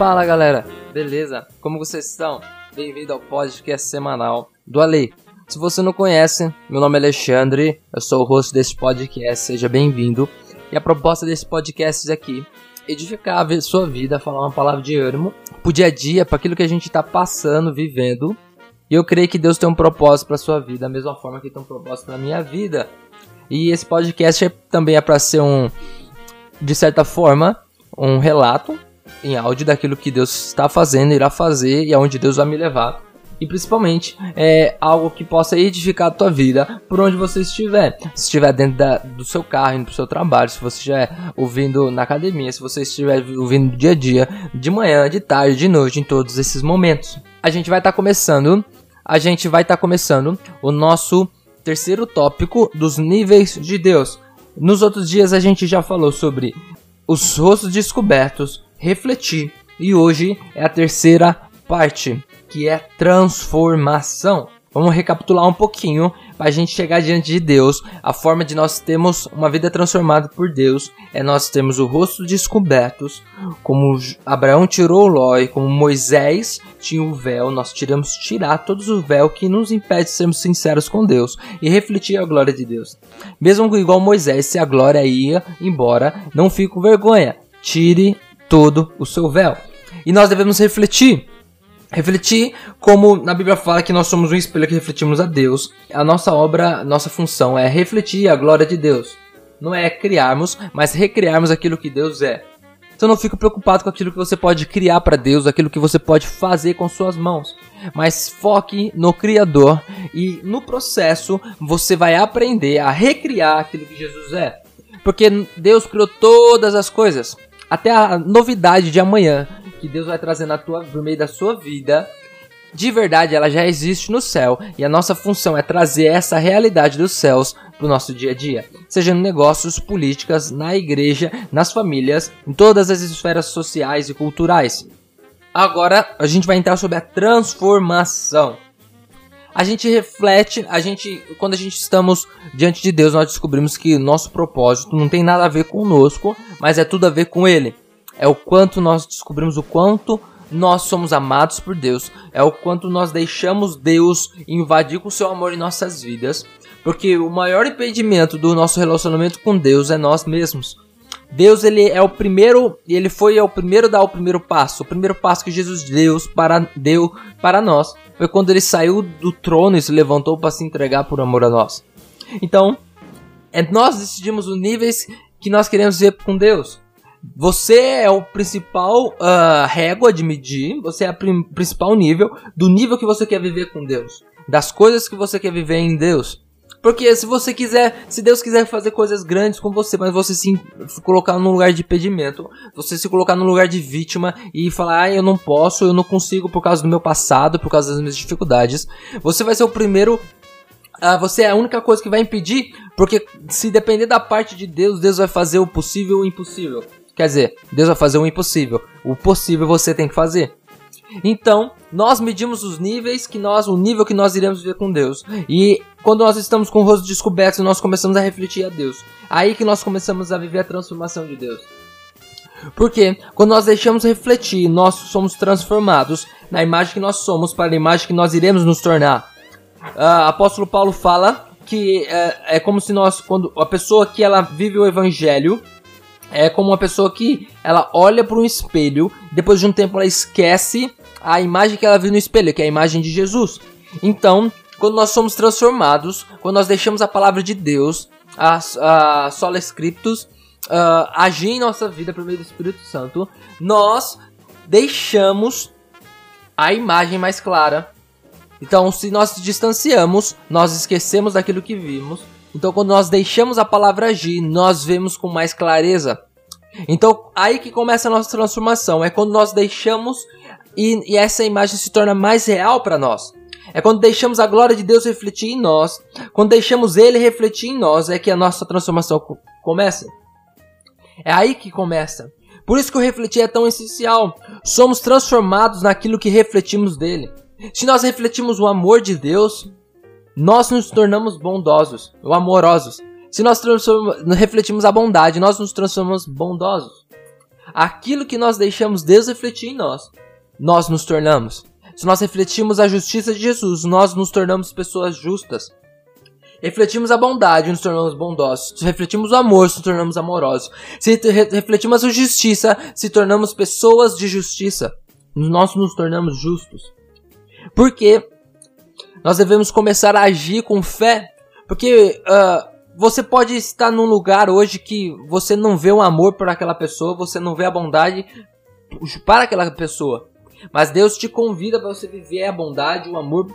Fala galera, beleza? Como vocês estão? Bem-vindo ao podcast semanal do Ale. Se você não conhece, meu nome é Alexandre, eu sou o host desse podcast, seja bem-vindo. E a proposta desse podcast é aqui edificar a sua vida, falar uma palavra de ânimo pro dia a dia, para aquilo que a gente está passando, vivendo. E eu creio que Deus tem um propósito para sua vida, da mesma forma que tem um propósito na minha vida. E esse podcast é, também é para ser um, de certa forma, um relato em áudio daquilo que Deus está fazendo, irá fazer e aonde Deus vai me levar. E principalmente é algo que possa edificar a tua vida por onde você estiver. Se estiver dentro da, do seu carro, indo para o seu trabalho, se você estiver ouvindo na academia, se você estiver ouvindo dia a dia, de manhã, de tarde, de noite, em todos esses momentos. A gente vai estar tá começando, a gente vai estar tá começando o nosso terceiro tópico dos níveis de Deus. Nos outros dias a gente já falou sobre os rostos descobertos, refletir. E hoje é a terceira parte, que é transformação. Vamos recapitular um pouquinho para a gente chegar diante de Deus. A forma de nós termos uma vida transformada por Deus é nós termos o rosto descobertos, como Abraão tirou o ló como Moisés tinha o véu, nós tiramos tirar todos o véu que nos impede de sermos sinceros com Deus e refletir a glória de Deus. Mesmo igual Moisés, se a glória ia embora, não fique com vergonha. Tire todo o seu véu. E nós devemos refletir. Refletir como na Bíblia fala que nós somos um espelho que refletimos a Deus. A nossa obra, nossa função é refletir a glória de Deus. Não é criarmos, mas recriarmos aquilo que Deus é. Então não fique preocupado com aquilo que você pode criar para Deus, aquilo que você pode fazer com suas mãos. Mas foque no Criador e no processo você vai aprender a recriar aquilo que Jesus é. Porque Deus criou todas as coisas até a novidade de amanhã que Deus vai trazer na tua, por meio da sua vida, de verdade ela já existe no céu e a nossa função é trazer essa realidade dos céus para o nosso dia a dia, seja em negócios, políticas, na igreja, nas famílias, em todas as esferas sociais e culturais. Agora a gente vai entrar sobre a transformação a gente reflete, a gente, quando a gente estamos diante de Deus, nós descobrimos que nosso propósito não tem nada a ver conosco, mas é tudo a ver com Ele. É o quanto nós descobrimos o quanto nós somos amados por Deus, é o quanto nós deixamos Deus invadir com seu amor em nossas vidas, porque o maior impedimento do nosso relacionamento com Deus é nós mesmos. Deus ele é o primeiro, ele foi é o primeiro a dar o primeiro passo. O primeiro passo que Jesus deu para, deu para nós foi quando ele saiu do trono e se levantou para se entregar por amor a nós. Então, é, nós decidimos os níveis que nós queremos ver com Deus. Você é o principal uh, régua de medir, você é o principal nível do nível que você quer viver com Deus, das coisas que você quer viver em Deus. Porque se você quiser, se Deus quiser fazer coisas grandes com você, mas você se colocar num lugar de impedimento, você se colocar num lugar de vítima e falar, ah, eu não posso, eu não consigo por causa do meu passado, por causa das minhas dificuldades, você vai ser o primeiro ah, você é a única coisa que vai impedir, porque se depender da parte de Deus, Deus vai fazer o possível e o impossível. Quer dizer, Deus vai fazer o impossível. O possível você tem que fazer. Então, nós medimos os níveis que nós, o nível que nós iremos viver com Deus. E quando nós estamos com o rosto descoberto, nós começamos a refletir a Deus. Aí que nós começamos a viver a transformação de Deus. Porque quando nós deixamos refletir, nós somos transformados na imagem que nós somos para a imagem que nós iremos nos tornar. Uh, apóstolo Paulo fala que é, é como se nós, quando a pessoa que ela vive o evangelho, é como uma pessoa que ela olha para um espelho, depois de um tempo ela esquece a imagem que ela viu no espelho, que é a imagem de Jesus. Então, quando nós somos transformados, quando nós deixamos a palavra de Deus, a, a sola scriptus, uh, agir em nossa vida por meio do Espírito Santo, nós deixamos a imagem mais clara. Então, se nós distanciamos, nós esquecemos daquilo que vimos. Então, quando nós deixamos a palavra agir, nós vemos com mais clareza. Então, aí que começa a nossa transformação. É quando nós deixamos e, e essa imagem se torna mais real para nós. É quando deixamos a glória de Deus refletir em nós, quando deixamos Ele refletir em nós, é que a nossa transformação começa. É aí que começa. Por isso que o refletir é tão essencial. Somos transformados naquilo que refletimos dele. Se nós refletimos o amor de Deus, nós nos tornamos bondosos, ou amorosos. Se nós refletimos a bondade, nós nos transformamos bondosos. aquilo que nós deixamos Deus refletir em nós, nós nos tornamos. Se nós refletimos a justiça de Jesus, nós nos tornamos pessoas justas. Refletimos a bondade, nos tornamos bondosos. Se refletimos o amor, nos tornamos amorosos. Se refletimos a justiça, se tornamos pessoas de justiça. Nós nos tornamos justos. Porque nós devemos começar a agir com fé. Porque uh, você pode estar num lugar hoje que você não vê o amor por aquela pessoa, você não vê a bondade para aquela pessoa. Mas Deus te convida para você viver a bondade, o amor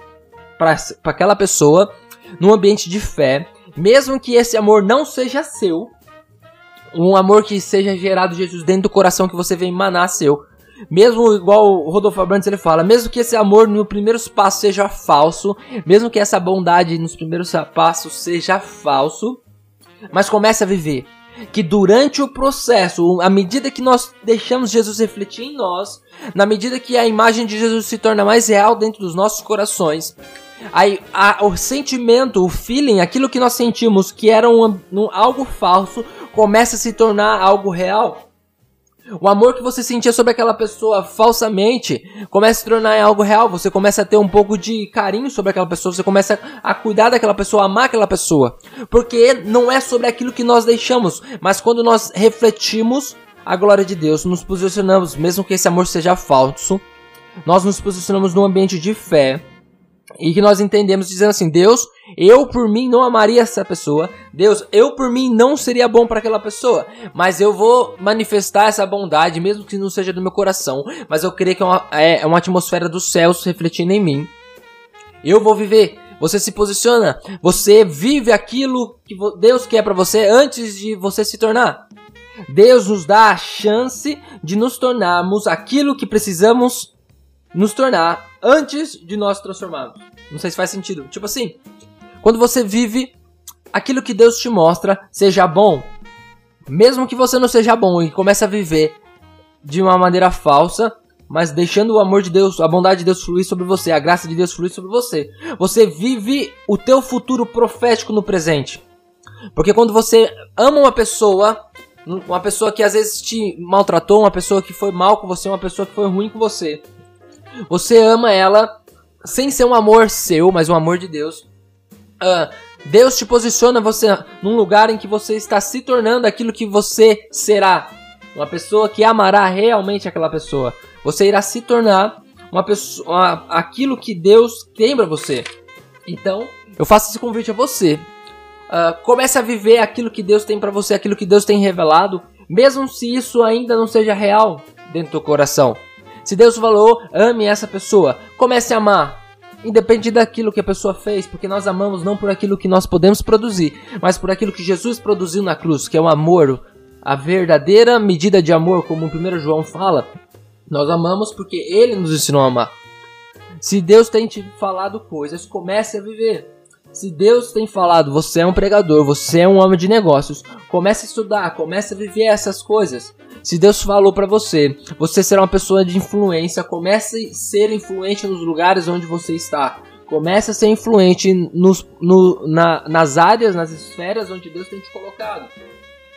para aquela pessoa num ambiente de fé, mesmo que esse amor não seja seu, um amor que seja gerado Jesus dentro do coração que você vê emanar seu. Mesmo igual o Rodolfo Abrantes ele fala, mesmo que esse amor no primeiros passos seja falso, mesmo que essa bondade nos primeiros passos seja falso, mas comece a viver. Que durante o processo, à medida que nós deixamos Jesus refletir em nós, na medida que a imagem de Jesus se torna mais real dentro dos nossos corações, Aí, a, o sentimento, o feeling, aquilo que nós sentimos que era um, um, algo falso, começa a se tornar algo real. O amor que você sentia sobre aquela pessoa falsamente começa a se tornar algo real. Você começa a ter um pouco de carinho sobre aquela pessoa. Você começa a cuidar daquela pessoa, a amar aquela pessoa. Porque não é sobre aquilo que nós deixamos, mas quando nós refletimos a glória de Deus, nos posicionamos, mesmo que esse amor seja falso, nós nos posicionamos num ambiente de fé e que nós entendemos dizendo assim: Deus, eu por mim não amaria essa pessoa. Deus, eu por mim não seria bom para aquela pessoa. Mas eu vou manifestar essa bondade, mesmo que não seja do meu coração. Mas eu creio que é uma, é, é uma atmosfera dos céus refletindo em mim. Eu vou viver. Você se posiciona. Você vive aquilo que Deus quer para você antes de você se tornar. Deus nos dá a chance de nos tornarmos aquilo que precisamos nos tornar antes de nós transformarmos. Não sei se faz sentido. Tipo assim, quando você vive aquilo que Deus te mostra, seja bom, mesmo que você não seja bom e comece a viver de uma maneira falsa, mas deixando o amor de Deus, a bondade de Deus fluir sobre você, a graça de Deus fluir sobre você. Você vive o teu futuro profético no presente. Porque quando você ama uma pessoa, uma pessoa que às vezes te maltratou, uma pessoa que foi mal com você, uma pessoa que foi ruim com você, você ama ela sem ser um amor seu, mas um amor de Deus. Uh, Deus te posiciona você num lugar em que você está se tornando aquilo que você será. Uma pessoa que amará realmente aquela pessoa. Você irá se tornar uma pessoa, uma, aquilo que Deus tem para você. Então, eu faço esse convite a você. Uh, comece a viver aquilo que Deus tem para você, aquilo que Deus tem revelado, mesmo se isso ainda não seja real dentro do coração. Se Deus falou, ame essa pessoa, comece a amar. Independe daquilo que a pessoa fez, porque nós amamos não por aquilo que nós podemos produzir, mas por aquilo que Jesus produziu na cruz, que é o amor, a verdadeira medida de amor, como o 1 João fala. Nós amamos porque ele nos ensinou a amar. Se Deus tem te falado coisas, comece a viver. Se Deus tem falado, você é um pregador, você é um homem de negócios, comece a estudar, comece a viver essas coisas. Se Deus falou para você, você será uma pessoa de influência, comece a ser influente nos lugares onde você está. Comece a ser influente nos, no, na, nas áreas, nas esferas onde Deus tem te colocado.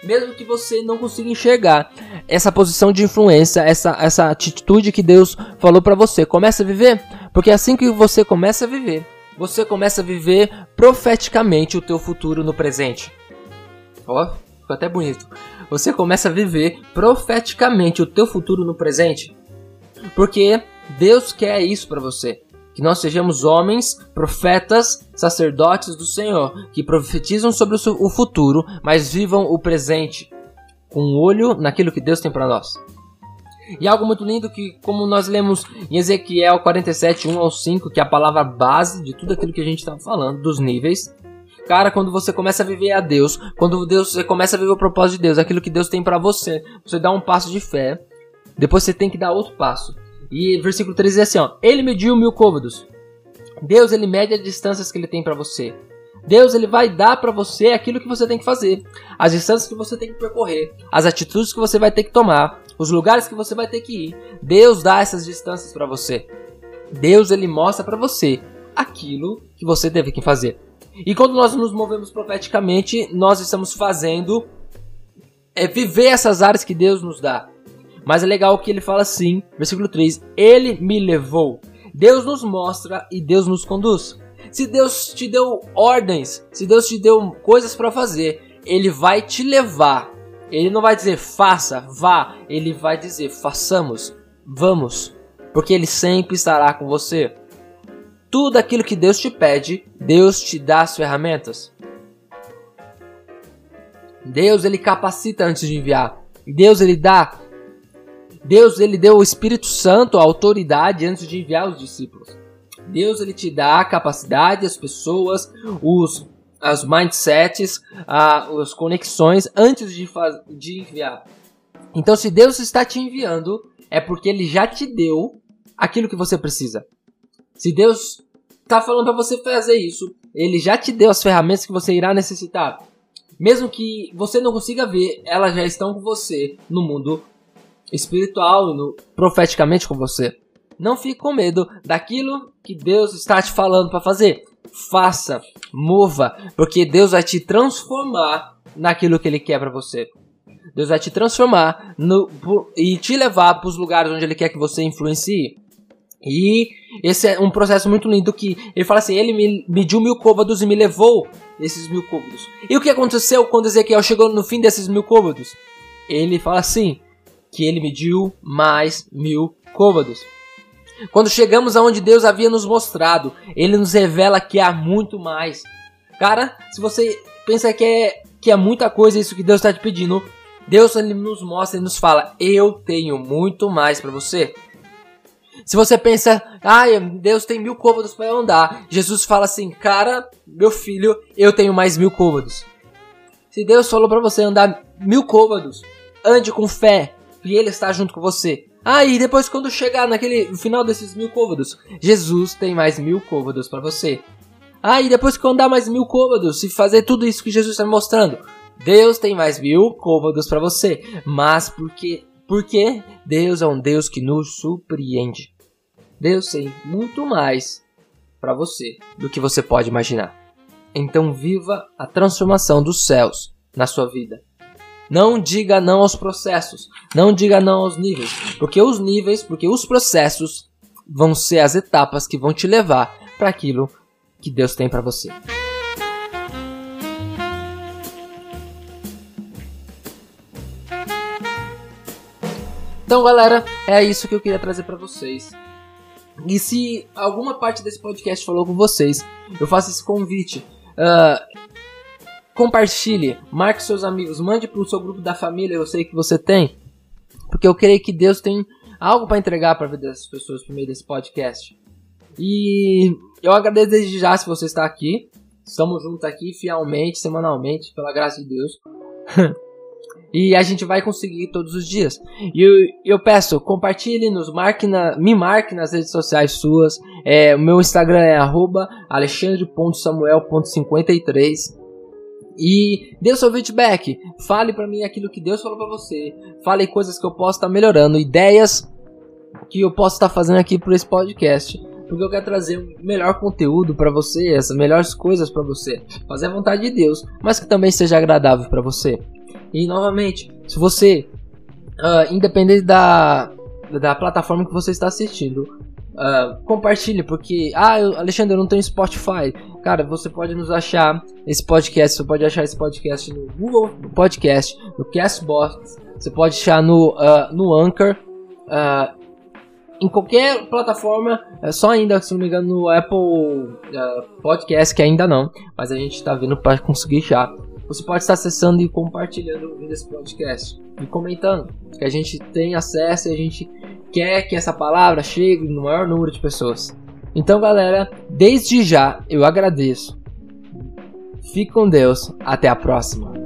Mesmo que você não consiga enxergar essa posição de influência, essa, essa atitude que Deus falou para você, comece a viver, porque é assim que você começa a viver, você começa a viver profeticamente o teu futuro no presente. Ó, oh, ficou até bonito. Você começa a viver profeticamente o teu futuro no presente. Porque Deus quer isso para você. Que nós sejamos homens, profetas, sacerdotes do Senhor, que profetizam sobre o futuro, mas vivam o presente com um olho naquilo que Deus tem para nós. E algo muito lindo que, como nós lemos em Ezequiel 47, 1 ao 5, que é a palavra base de tudo aquilo que a gente estava falando, dos níveis. Cara, quando você começa a viver a Deus, quando Deus, você começa a viver o propósito de Deus, aquilo que Deus tem para você, você dá um passo de fé, depois você tem que dar outro passo. E versículo 13 diz assim, ó, Ele mediu mil côvados. Deus, ele mede as distâncias que ele tem para você. Deus ele vai dar para você aquilo que você tem que fazer, as distâncias que você tem que percorrer, as atitudes que você vai ter que tomar, os lugares que você vai ter que ir. Deus dá essas distâncias para você. Deus ele mostra para você aquilo que você deve que fazer. E quando nós nos movemos profeticamente, nós estamos fazendo é viver essas áreas que Deus nos dá. Mas é legal que ele fala assim, versículo 3: Ele me levou. Deus nos mostra e Deus nos conduz. Se Deus te deu ordens, se Deus te deu coisas para fazer, ele vai te levar. Ele não vai dizer faça, vá, ele vai dizer façamos, vamos, porque ele sempre estará com você. Tudo aquilo que Deus te pede, Deus te dá as ferramentas. Deus ele capacita antes de enviar. Deus ele dá Deus ele deu o Espírito Santo, a autoridade antes de enviar os discípulos. Deus ele te dá a capacidade, as pessoas, os as mindsets, as conexões antes de, faz, de enviar. Então, se Deus está te enviando, é porque Ele já te deu aquilo que você precisa. Se Deus está falando para você fazer isso, Ele já te deu as ferramentas que você irá necessitar. Mesmo que você não consiga ver, elas já estão com você no mundo espiritual, no, profeticamente com você. Não fique com medo daquilo que Deus está te falando para fazer. Faça, mova, porque Deus vai te transformar naquilo que Ele quer para você. Deus vai te transformar no, e te levar para os lugares onde Ele quer que você influencie. E esse é um processo muito lindo que ele fala assim: Ele me mediu mil côvados e me levou esses mil côvados. E o que aconteceu quando Ezequiel chegou no fim desses mil côvados? Ele fala assim: que ele mediu mais mil côvados. Quando chegamos aonde Deus havia nos mostrado, Ele nos revela que há muito mais. Cara, se você pensa que é, que é muita coisa isso que Deus está te pedindo, Deus ele nos mostra e nos fala: Eu tenho muito mais para você. Se você pensa, ai, Deus tem mil côvados para andar, Jesus fala assim, cara, meu filho, eu tenho mais mil côvados. Se Deus falou para você andar mil côvados, ande com fé, e Ele está junto com você. Ah, e depois quando chegar naquele final desses mil côvados, Jesus tem mais mil côvados para você. Ah, e depois que andar mais mil côvados, se fazer tudo isso que Jesus está me mostrando, Deus tem mais mil côvados para você. Mas porque, porque Deus é um Deus que nos surpreende. Deus tem muito mais para você do que você pode imaginar. Então viva a transformação dos céus na sua vida. Não diga não aos processos. Não diga não aos níveis. Porque os níveis, porque os processos vão ser as etapas que vão te levar para aquilo que Deus tem para você. Então, galera, é isso que eu queria trazer para vocês. E se alguma parte desse podcast falou com vocês, eu faço esse convite. Uh, Compartilhe, marque seus amigos, mande para o seu grupo da família, eu sei que você tem. Porque eu creio que Deus tem algo para entregar para a vida dessas pessoas por meio desse podcast. E eu agradeço desde já se você está aqui. Estamos juntos aqui fielmente, semanalmente, pela graça de Deus. e a gente vai conseguir todos os dias. E eu, eu peço, compartilhe, nos marque na, me marque nas redes sociais suas. É, o meu Instagram é alexandre.samuel.53. E dê o seu feedback. Fale para mim aquilo que Deus falou para você. Fale coisas que eu posso estar tá melhorando, ideias que eu posso estar tá fazendo aqui por esse podcast. Porque eu quero trazer um melhor conteúdo para você, as melhores coisas para você. Fazer a vontade de Deus, mas que também seja agradável para você. E novamente, se você, uh, independente da, da plataforma que você está assistindo, Uh, compartilhe, porque. Ah, Alexandre, eu não tenho Spotify. Cara, você pode nos achar esse podcast. Você pode achar esse podcast no Google Podcast, no Castbox. Você pode achar no, uh, no Anchor. Uh, em qualquer plataforma, é só ainda, se não me engano, no Apple Podcast, que ainda não, mas a gente está vendo para conseguir já. Você pode estar acessando e compartilhando esse podcast e comentando, que a gente tem acesso e a gente quer que essa palavra chegue no maior número de pessoas. Então, galera, desde já eu agradeço. Fique com Deus. Até a próxima.